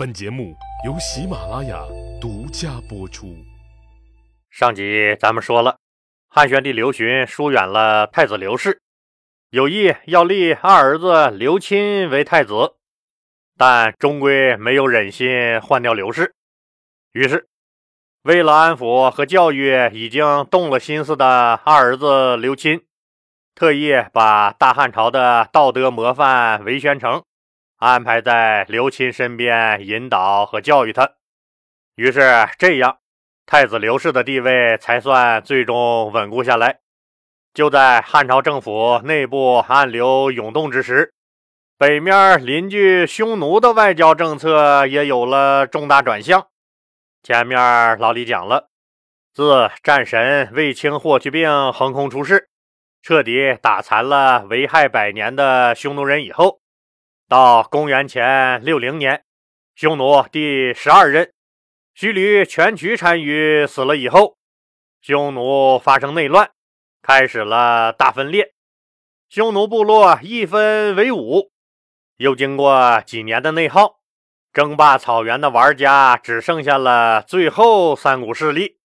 本节目由喜马拉雅独家播出。上集咱们说了，汉宣帝刘询疏远了太子刘氏，有意要立二儿子刘钦为太子，但终归没有忍心换掉刘氏。于是，为了安抚和教育已经动了心思的二儿子刘钦，特意把大汉朝的道德模范韦宣成。安排在刘钦身边引导和教育他，于是这样，太子刘氏的地位才算最终稳固下来。就在汉朝政府内部暗流涌动之时，北面邻居匈奴的外交政策也有了重大转向。前面老李讲了，自战神卫青霍去病横空出世，彻底打残了危害百年的匈奴人以后。到公元前六零年，匈奴第十二任须驴全渠单于死了以后，匈奴发生内乱，开始了大分裂，匈奴部落一分为五。又经过几年的内耗，争霸草原的玩家只剩下了最后三股势力，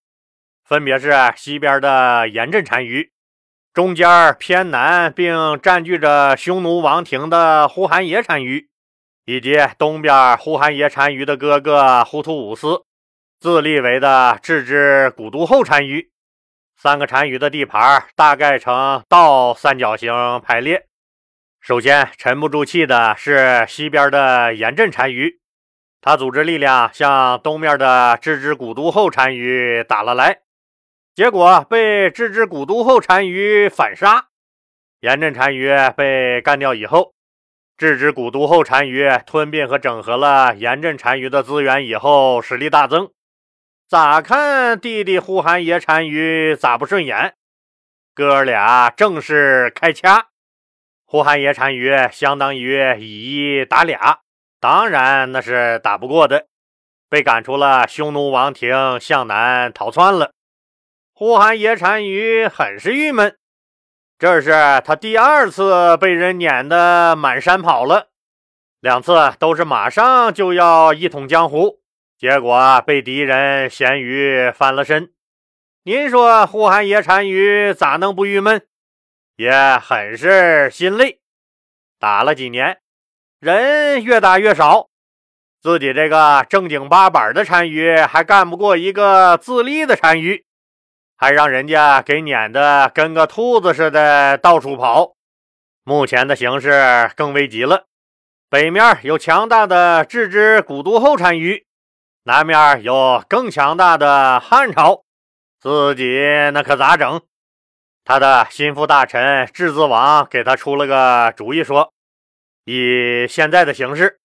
分别是西边的严阵单于。中间偏南并占据着匈奴王庭的呼韩邪单于，以及东边呼韩邪单于的哥哥呼图武斯自立为的郅支古都后单于，三个单于的地盘大概呈倒三角形排列。首先沉不住气的是西边的严阵单于，他组织力量向东面的郅支古都后单于打了来。结果被郅支古都后单于反杀，严阵单于被干掉以后，郅支古都后单于吞并和整合了严阵单于的资源以后，实力大增。咋看弟弟呼韩邪单于咋不顺眼？哥俩正式开掐。呼韩邪单于相当于以一打俩，当然那是打不过的，被赶出了匈奴王庭，向南逃窜了。呼韩邪单于很是郁闷，这是他第二次被人撵得满山跑了，两次都是马上就要一统江湖，结果被敌人咸鱼翻了身。您说呼韩邪单于咋能不郁闷？也很是心累。打了几年，人越打越少，自己这个正经八板的单于还干不过一个自立的单于。还让人家给撵得跟个兔子似的到处跑。目前的形势更危急了，北面有强大的郅支古都后单于，南面有更强大的汉朝，自己那可咋整？他的心腹大臣质子王给他出了个主意，说：以现在的形势，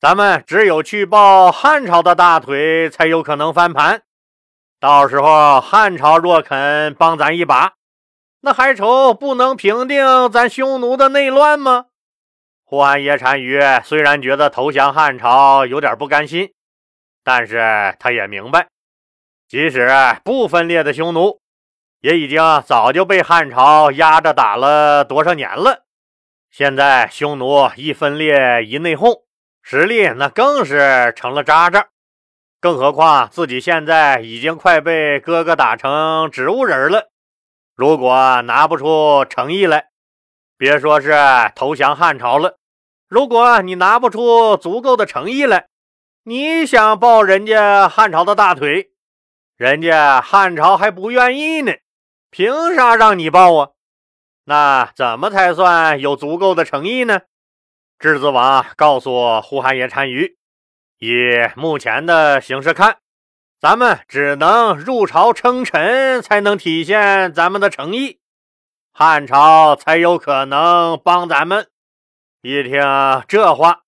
咱们只有去抱汉朝的大腿，才有可能翻盘。到时候汉朝若肯帮咱一把，那还愁不能平定咱匈奴的内乱吗？呼韩耶单于虽然觉得投降汉朝有点不甘心，但是他也明白，即使不分裂的匈奴，也已经早就被汉朝压着打了多少年了。现在匈奴一分裂一内讧，实力那更是成了渣渣。更何况自己现在已经快被哥哥打成植物人了，如果拿不出诚意来，别说是投降汉朝了，如果你拿不出足够的诚意来，你想抱人家汉朝的大腿，人家汉朝还不愿意呢，凭啥让你抱啊？那怎么才算有足够的诚意呢？质子王告诉呼韩邪单于。以目前的形势看，咱们只能入朝称臣，才能体现咱们的诚意，汉朝才有可能帮咱们。一听这话，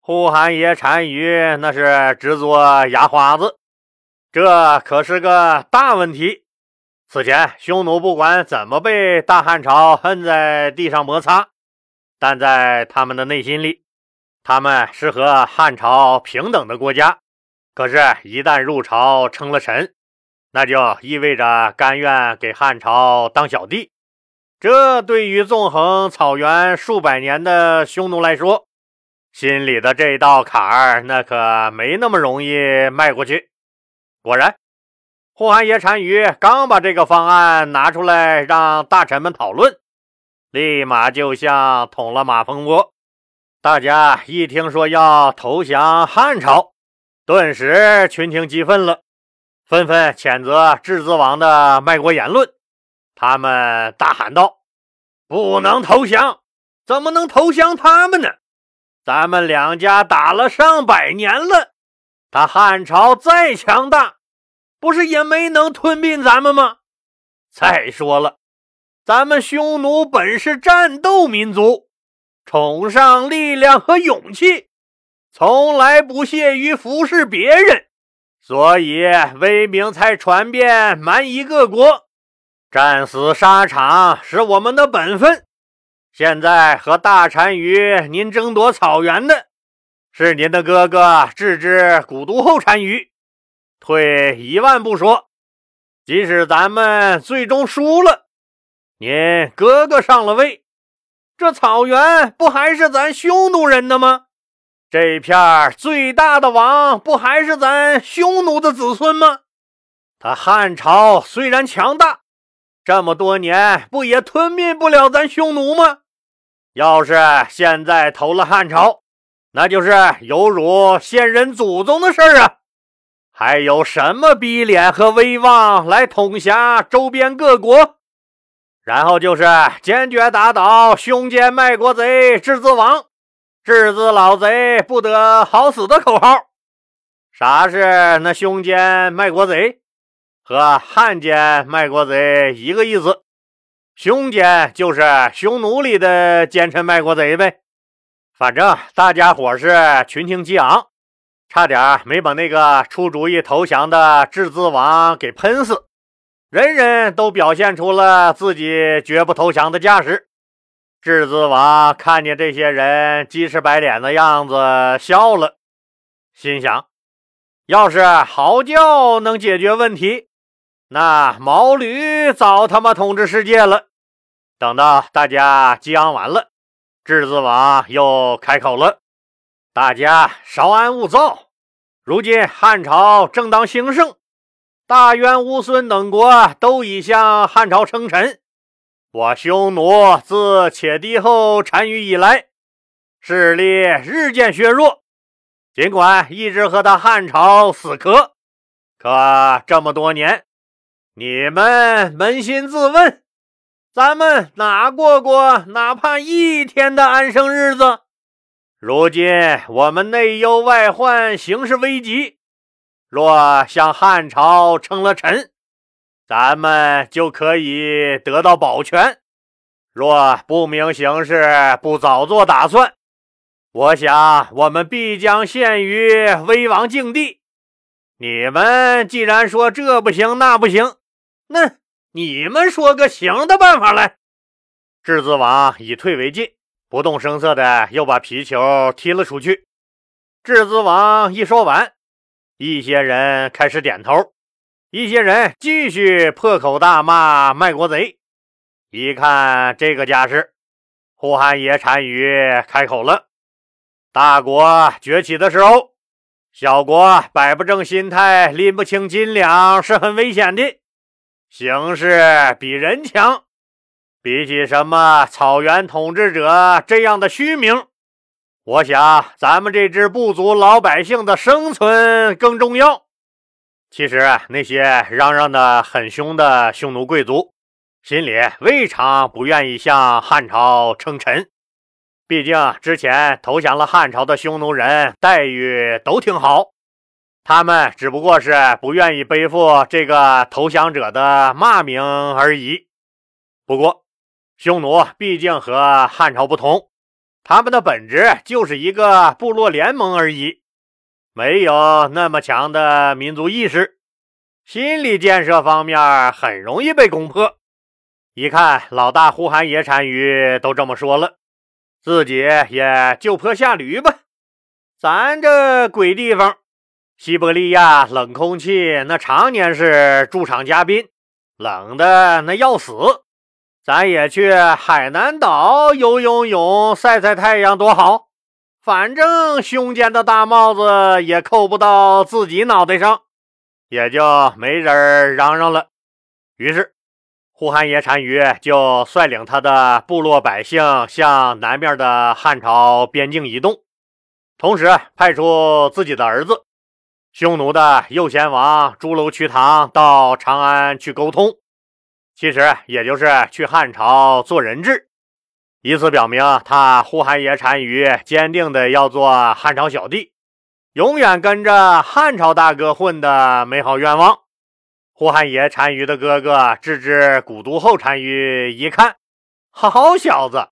呼韩邪单于那是直做牙花子，这可是个大问题。此前匈奴不管怎么被大汉朝摁在地上摩擦，但在他们的内心里。他们是和汉朝平等的国家，可是，一旦入朝称了臣，那就意味着甘愿给汉朝当小弟。这对于纵横草原数百年的匈奴来说，心里的这道坎儿那可没那么容易迈过去。果然，呼韩邪单于刚把这个方案拿出来让大臣们讨论，立马就像捅了马蜂窝。大家一听说要投降汉朝，顿时群情激愤了，纷纷谴责质子王的卖国言论。他们大喊道：“不能投降！怎么能投降他们呢？咱们两家打了上百年了，他汉朝再强大，不是也没能吞并咱们吗？再说了，咱们匈奴本是战斗民族。”崇尚力量和勇气，从来不屑于服侍别人，所以威名才传遍蛮夷各国。战死沙场是我们的本分。现在和大单于您争夺草原的，是您的哥哥郅支古都后单于。退一万步说，即使咱们最终输了，您哥哥上了位。这草原不还是咱匈奴人的吗？这片最大的王不还是咱匈奴的子孙吗？他汉朝虽然强大，这么多年不也吞并不了咱匈奴吗？要是现在投了汉朝，那就是有辱先人祖宗的事儿啊！还有什么逼脸和威望来统辖周边各国？然后就是坚决打倒凶奸卖国贼质子王，质子老贼不得好死的口号。啥是那凶奸卖国贼？和汉奸卖国贼一个意思。凶奸就是匈奴里的奸臣卖国贼呗。反正大家伙是群情激昂，差点没把那个出主意投降的质子王给喷死。人人都表现出了自己绝不投降的架势。质子王看见这些人鸡翅白脸的样子，笑了，心想：要是嚎叫能解决问题，那毛驴早他妈统治世界了。等到大家激昂完了，质子王又开口了：“大家稍安勿躁，如今汉朝正当兴盛。”大渊、乌孙等国都已向汉朝称臣，我匈奴自且帝后单于以来，势力日渐削弱。尽管一直和他汉朝死磕，可这么多年，你们扪心自问，咱们哪过过哪怕一天的安生日子？如今我们内忧外患，形势危急。若向汉朝称了臣，咱们就可以得到保全；若不明形势，不早做打算，我想我们必将陷于危亡境地。你们既然说这不行那不行，那你们说个行的办法来。质子王以退为进，不动声色的又把皮球踢了出去。质子王一说完。一些人开始点头，一些人继续破口大骂卖国贼。一看这个架势，呼韩邪单于开口了：“大国崛起的时候，小国摆不正心态，拎不清斤两是很危险的。形势比人强，比起什么草原统治者这样的虚名。”我想，咱们这支部族老百姓的生存更重要。其实，那些嚷嚷的很凶的匈奴贵族，心里未尝不愿意向汉朝称臣。毕竟，之前投降了汉朝的匈奴人待遇都挺好，他们只不过是不愿意背负这个投降者的骂名而已。不过，匈奴毕竟和汉朝不同。他们的本质就是一个部落联盟而已，没有那么强的民族意识，心理建设方面很容易被攻破。一看老大呼韩邪单于都这么说了，自己也就坡下驴吧。咱这鬼地方，西伯利亚冷空气那常年是驻场嘉宾，冷的那要死。咱也去海南岛游游泳、晒晒太阳，多好！反正胸间的大帽子也扣不到自己脑袋上，也就没人嚷嚷了。于是，呼韩邪单于就率领他的部落百姓向南面的汉朝边境移动，同时派出自己的儿子。匈奴的右贤王朱楼瞿塘到长安去沟通，其实也就是去汉朝做人质，以此表明他呼韩邪单于坚定的要做汉朝小弟，永远跟着汉朝大哥混的美好愿望。呼韩邪单于的哥哥郅支古都后单于一看，好小子，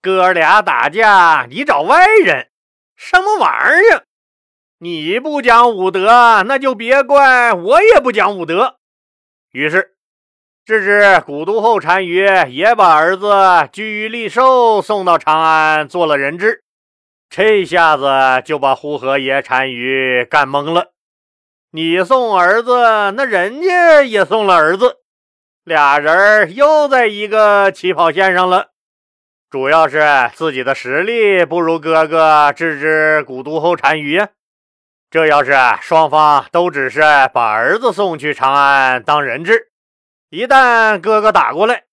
哥俩打架你找外人，什么玩意儿？你不讲武德，那就别怪我也不讲武德。于是，郅支古都后单于也把儿子居于利寿送到长安做了人质。这下子就把呼和邪单于干懵了。你送儿子，那人家也送了儿子，俩人又在一个起跑线上了。主要是自己的实力不如哥哥郅支古都后单于呀。这要是双方都只是把儿子送去长安当人质，一旦哥哥打过来，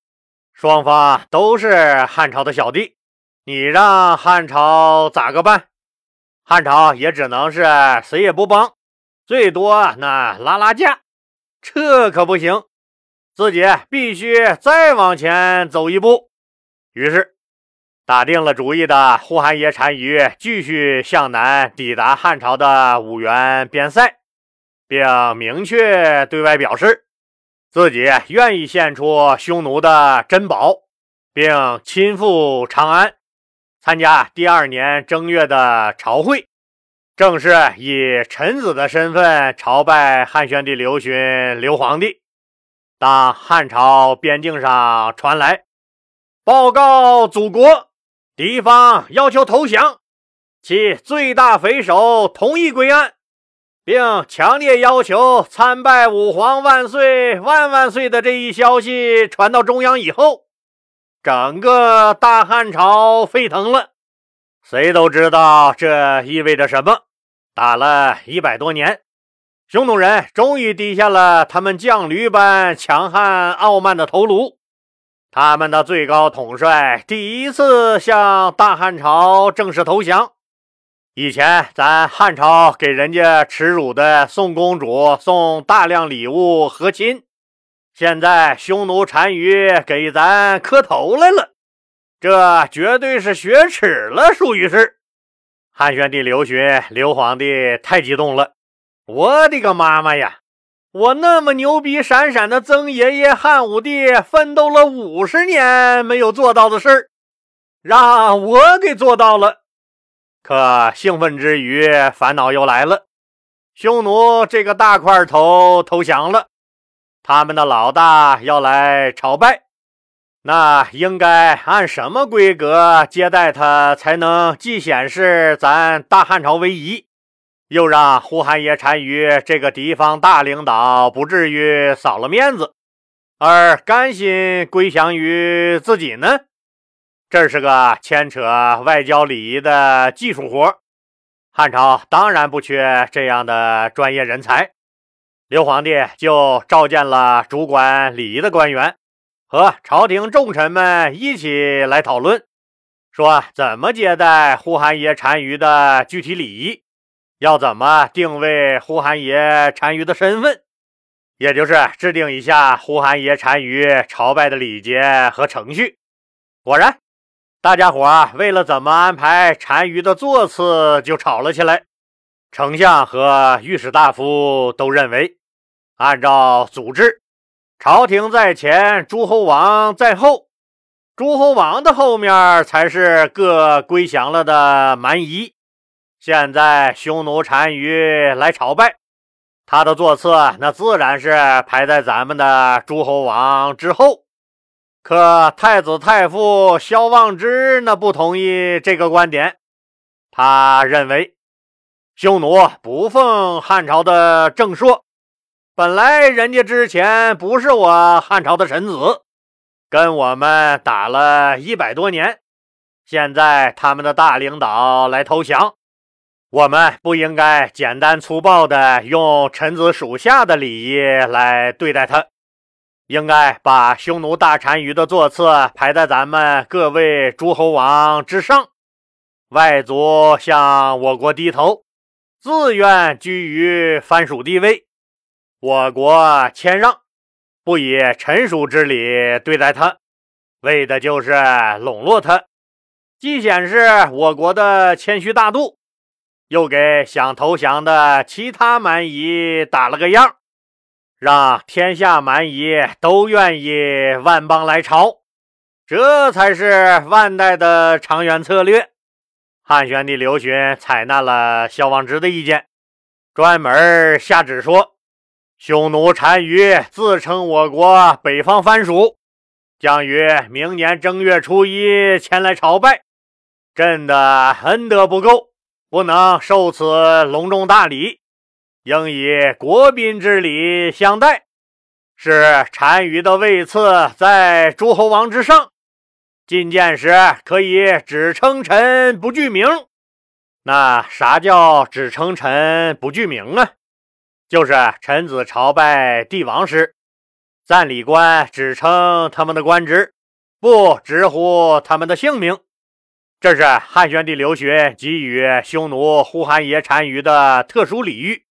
双方都是汉朝的小弟，你让汉朝咋个办？汉朝也只能是谁也不帮，最多那拉拉架，这可不行，自己必须再往前走一步。于是。打定了主意的呼韩邪单于继续向南抵达汉朝的五原边塞，并明确对外表示自己愿意献出匈奴的珍宝，并亲赴长安参加第二年正月的朝会，正式以臣子的身份朝拜汉宣帝刘询刘皇帝。当汉朝边境上传来报告祖国。敌方要求投降，其最大匪首同意归案，并强烈要求参拜武皇万岁万万岁的这一消息传到中央以后，整个大汉朝沸腾了。谁都知道这意味着什么。打了一百多年，匈奴人终于低下了他们犟驴般强悍傲慢的头颅。他们的最高统帅第一次向大汉朝正式投降。以前咱汉朝给人家耻辱的宋公主送大量礼物和亲，现在匈奴单于给咱磕头来了，这绝对是雪耻了，属于是。汉宣帝刘询刘皇帝太激动了，我的个妈妈呀！我那么牛逼闪闪的曾爷爷汉武帝奋斗了五十年没有做到的事儿，让我给做到了。可兴奋之余，烦恼又来了。匈奴这个大块头投降了，他们的老大要来朝拜，那应该按什么规格接待他，才能既显示咱大汉朝威仪？又让呼韩邪单于这个敌方大领导不至于扫了面子，而甘心归降于自己呢？这是个牵扯外交礼仪的技术活，汉朝当然不缺这样的专业人才。刘皇帝就召见了主管礼仪的官员，和朝廷重臣们一起来讨论，说怎么接待呼韩邪单于的具体礼仪。要怎么定位呼韩邪单于的身份，也就是制定一下呼韩邪单于朝拜的礼节和程序。果然，大家伙为了怎么安排单于的座次就吵了起来。丞相和御史大夫都认为，按照组织，朝廷在前，诸侯王在后，诸侯王的后面才是各归降了的蛮夷。现在匈奴单于来朝拜，他的座次那自然是排在咱们的诸侯王之后。可太子太傅萧望之那不同意这个观点，他认为匈奴不奉汉朝的正朔，本来人家之前不是我汉朝的臣子，跟我们打了一百多年。现在他们的大领导来投降，我们不应该简单粗暴的用臣子属下的礼仪来对待他，应该把匈奴大单于的座次排在咱们各位诸侯王之上。外族向我国低头，自愿居于藩属地位，我国谦让，不以臣属之礼对待他，为的就是笼络他，既显示我国的谦虚大度，又给想投降的其他蛮夷打了个样，让天下蛮夷都愿意万邦来朝，这才是万代的长远策略。汉宣帝刘询采纳了萧望之的意见，专门下旨说：匈奴单于自称我国北方藩属，将于明年正月初一前来朝拜。朕的恩德不够，不能受此隆重大礼，应以国宾之礼相待，是单于的位次在诸侯王之上。觐见时可以只称臣不具名。那啥叫只称臣不具名啊？就是臣子朝拜帝王时，赞礼官只称他们的官职，不直呼他们的姓名。这是汉宣帝刘询给予匈奴呼韩邪单于的特殊礼遇。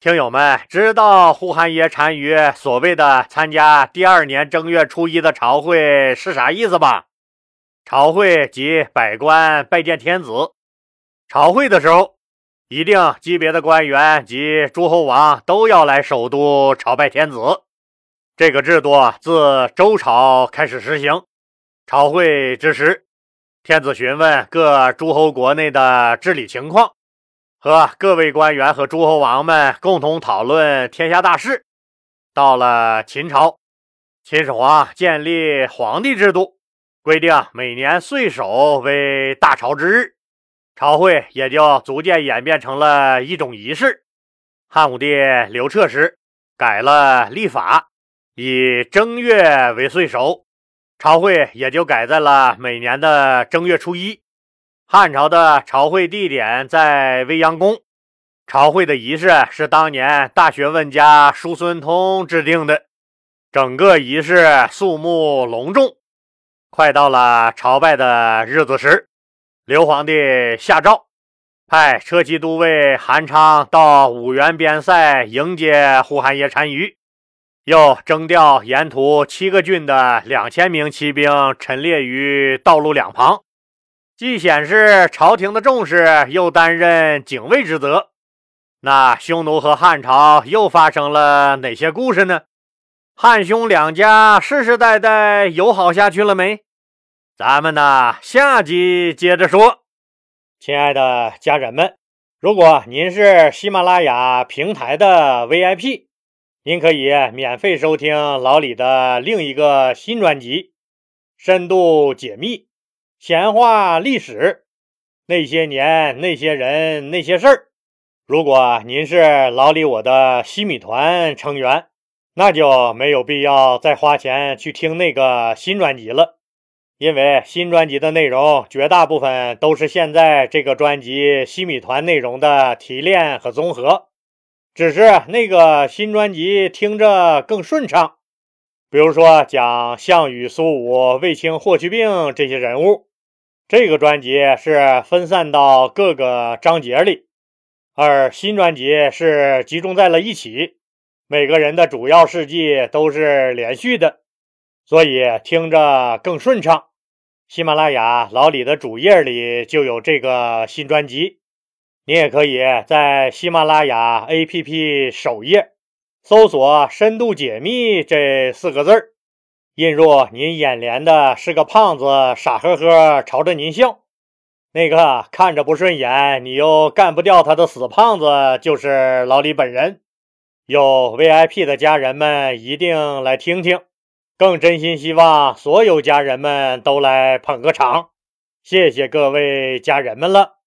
听友们知道呼韩邪单于所谓的参加第二年正月初一的朝会是啥意思吧？朝会即百官拜见天子。朝会的时候，一定级别的官员及诸侯王都要来首都朝拜天子。这个制度自周朝开始实行。朝会之时，天子询问各诸侯国内的治理情况，和各位官员和诸侯王们共同讨论天下大事。到了秦朝，秦始皇建立皇帝制度。规定每年岁首为大朝之日，朝会也就逐渐演变成了一种仪式。汉武帝刘彻时改了历法，以正月为岁首，朝会也就改在了每年的正月初一。汉朝的朝会地点在未央宫，朝会的仪式是当年大学问家叔孙通制定的，整个仪式肃穆隆重。快到了朝拜的日子时，刘皇帝下诏，派车骑都尉韩昌到五原边塞迎接呼韩邪单于，又征调沿途七个郡的两千名骑兵陈列于道路两旁，既显示朝廷的重视，又担任警卫之责。那匈奴和汉朝又发生了哪些故事呢？汉匈两家世世代代友好下去了没？咱们呢，下集接着说。亲爱的家人们，如果您是喜马拉雅平台的 VIP，您可以免费收听老李的另一个新专辑《深度解密闲话历史那些年那些人那些事儿》。如果您是老李我的西米团成员，那就没有必要再花钱去听那个新专辑了。因为新专辑的内容绝大部分都是现在这个专辑西米团内容的提炼和综合，只是那个新专辑听着更顺畅。比如说讲项羽、苏武、卫青、霍去病这些人物，这个专辑是分散到各个章节里，而新专辑是集中在了一起，每个人的主要事迹都是连续的，所以听着更顺畅。喜马拉雅老李的主页里就有这个新专辑，你也可以在喜马拉雅 APP 首页搜索“深度解密”这四个字儿，映入您眼帘的是个胖子傻呵呵朝着您笑，那个看着不顺眼你又干不掉他的死胖子就是老李本人。有 VIP 的家人们一定来听听。更真心希望所有家人们都来捧个场，谢谢各位家人们了。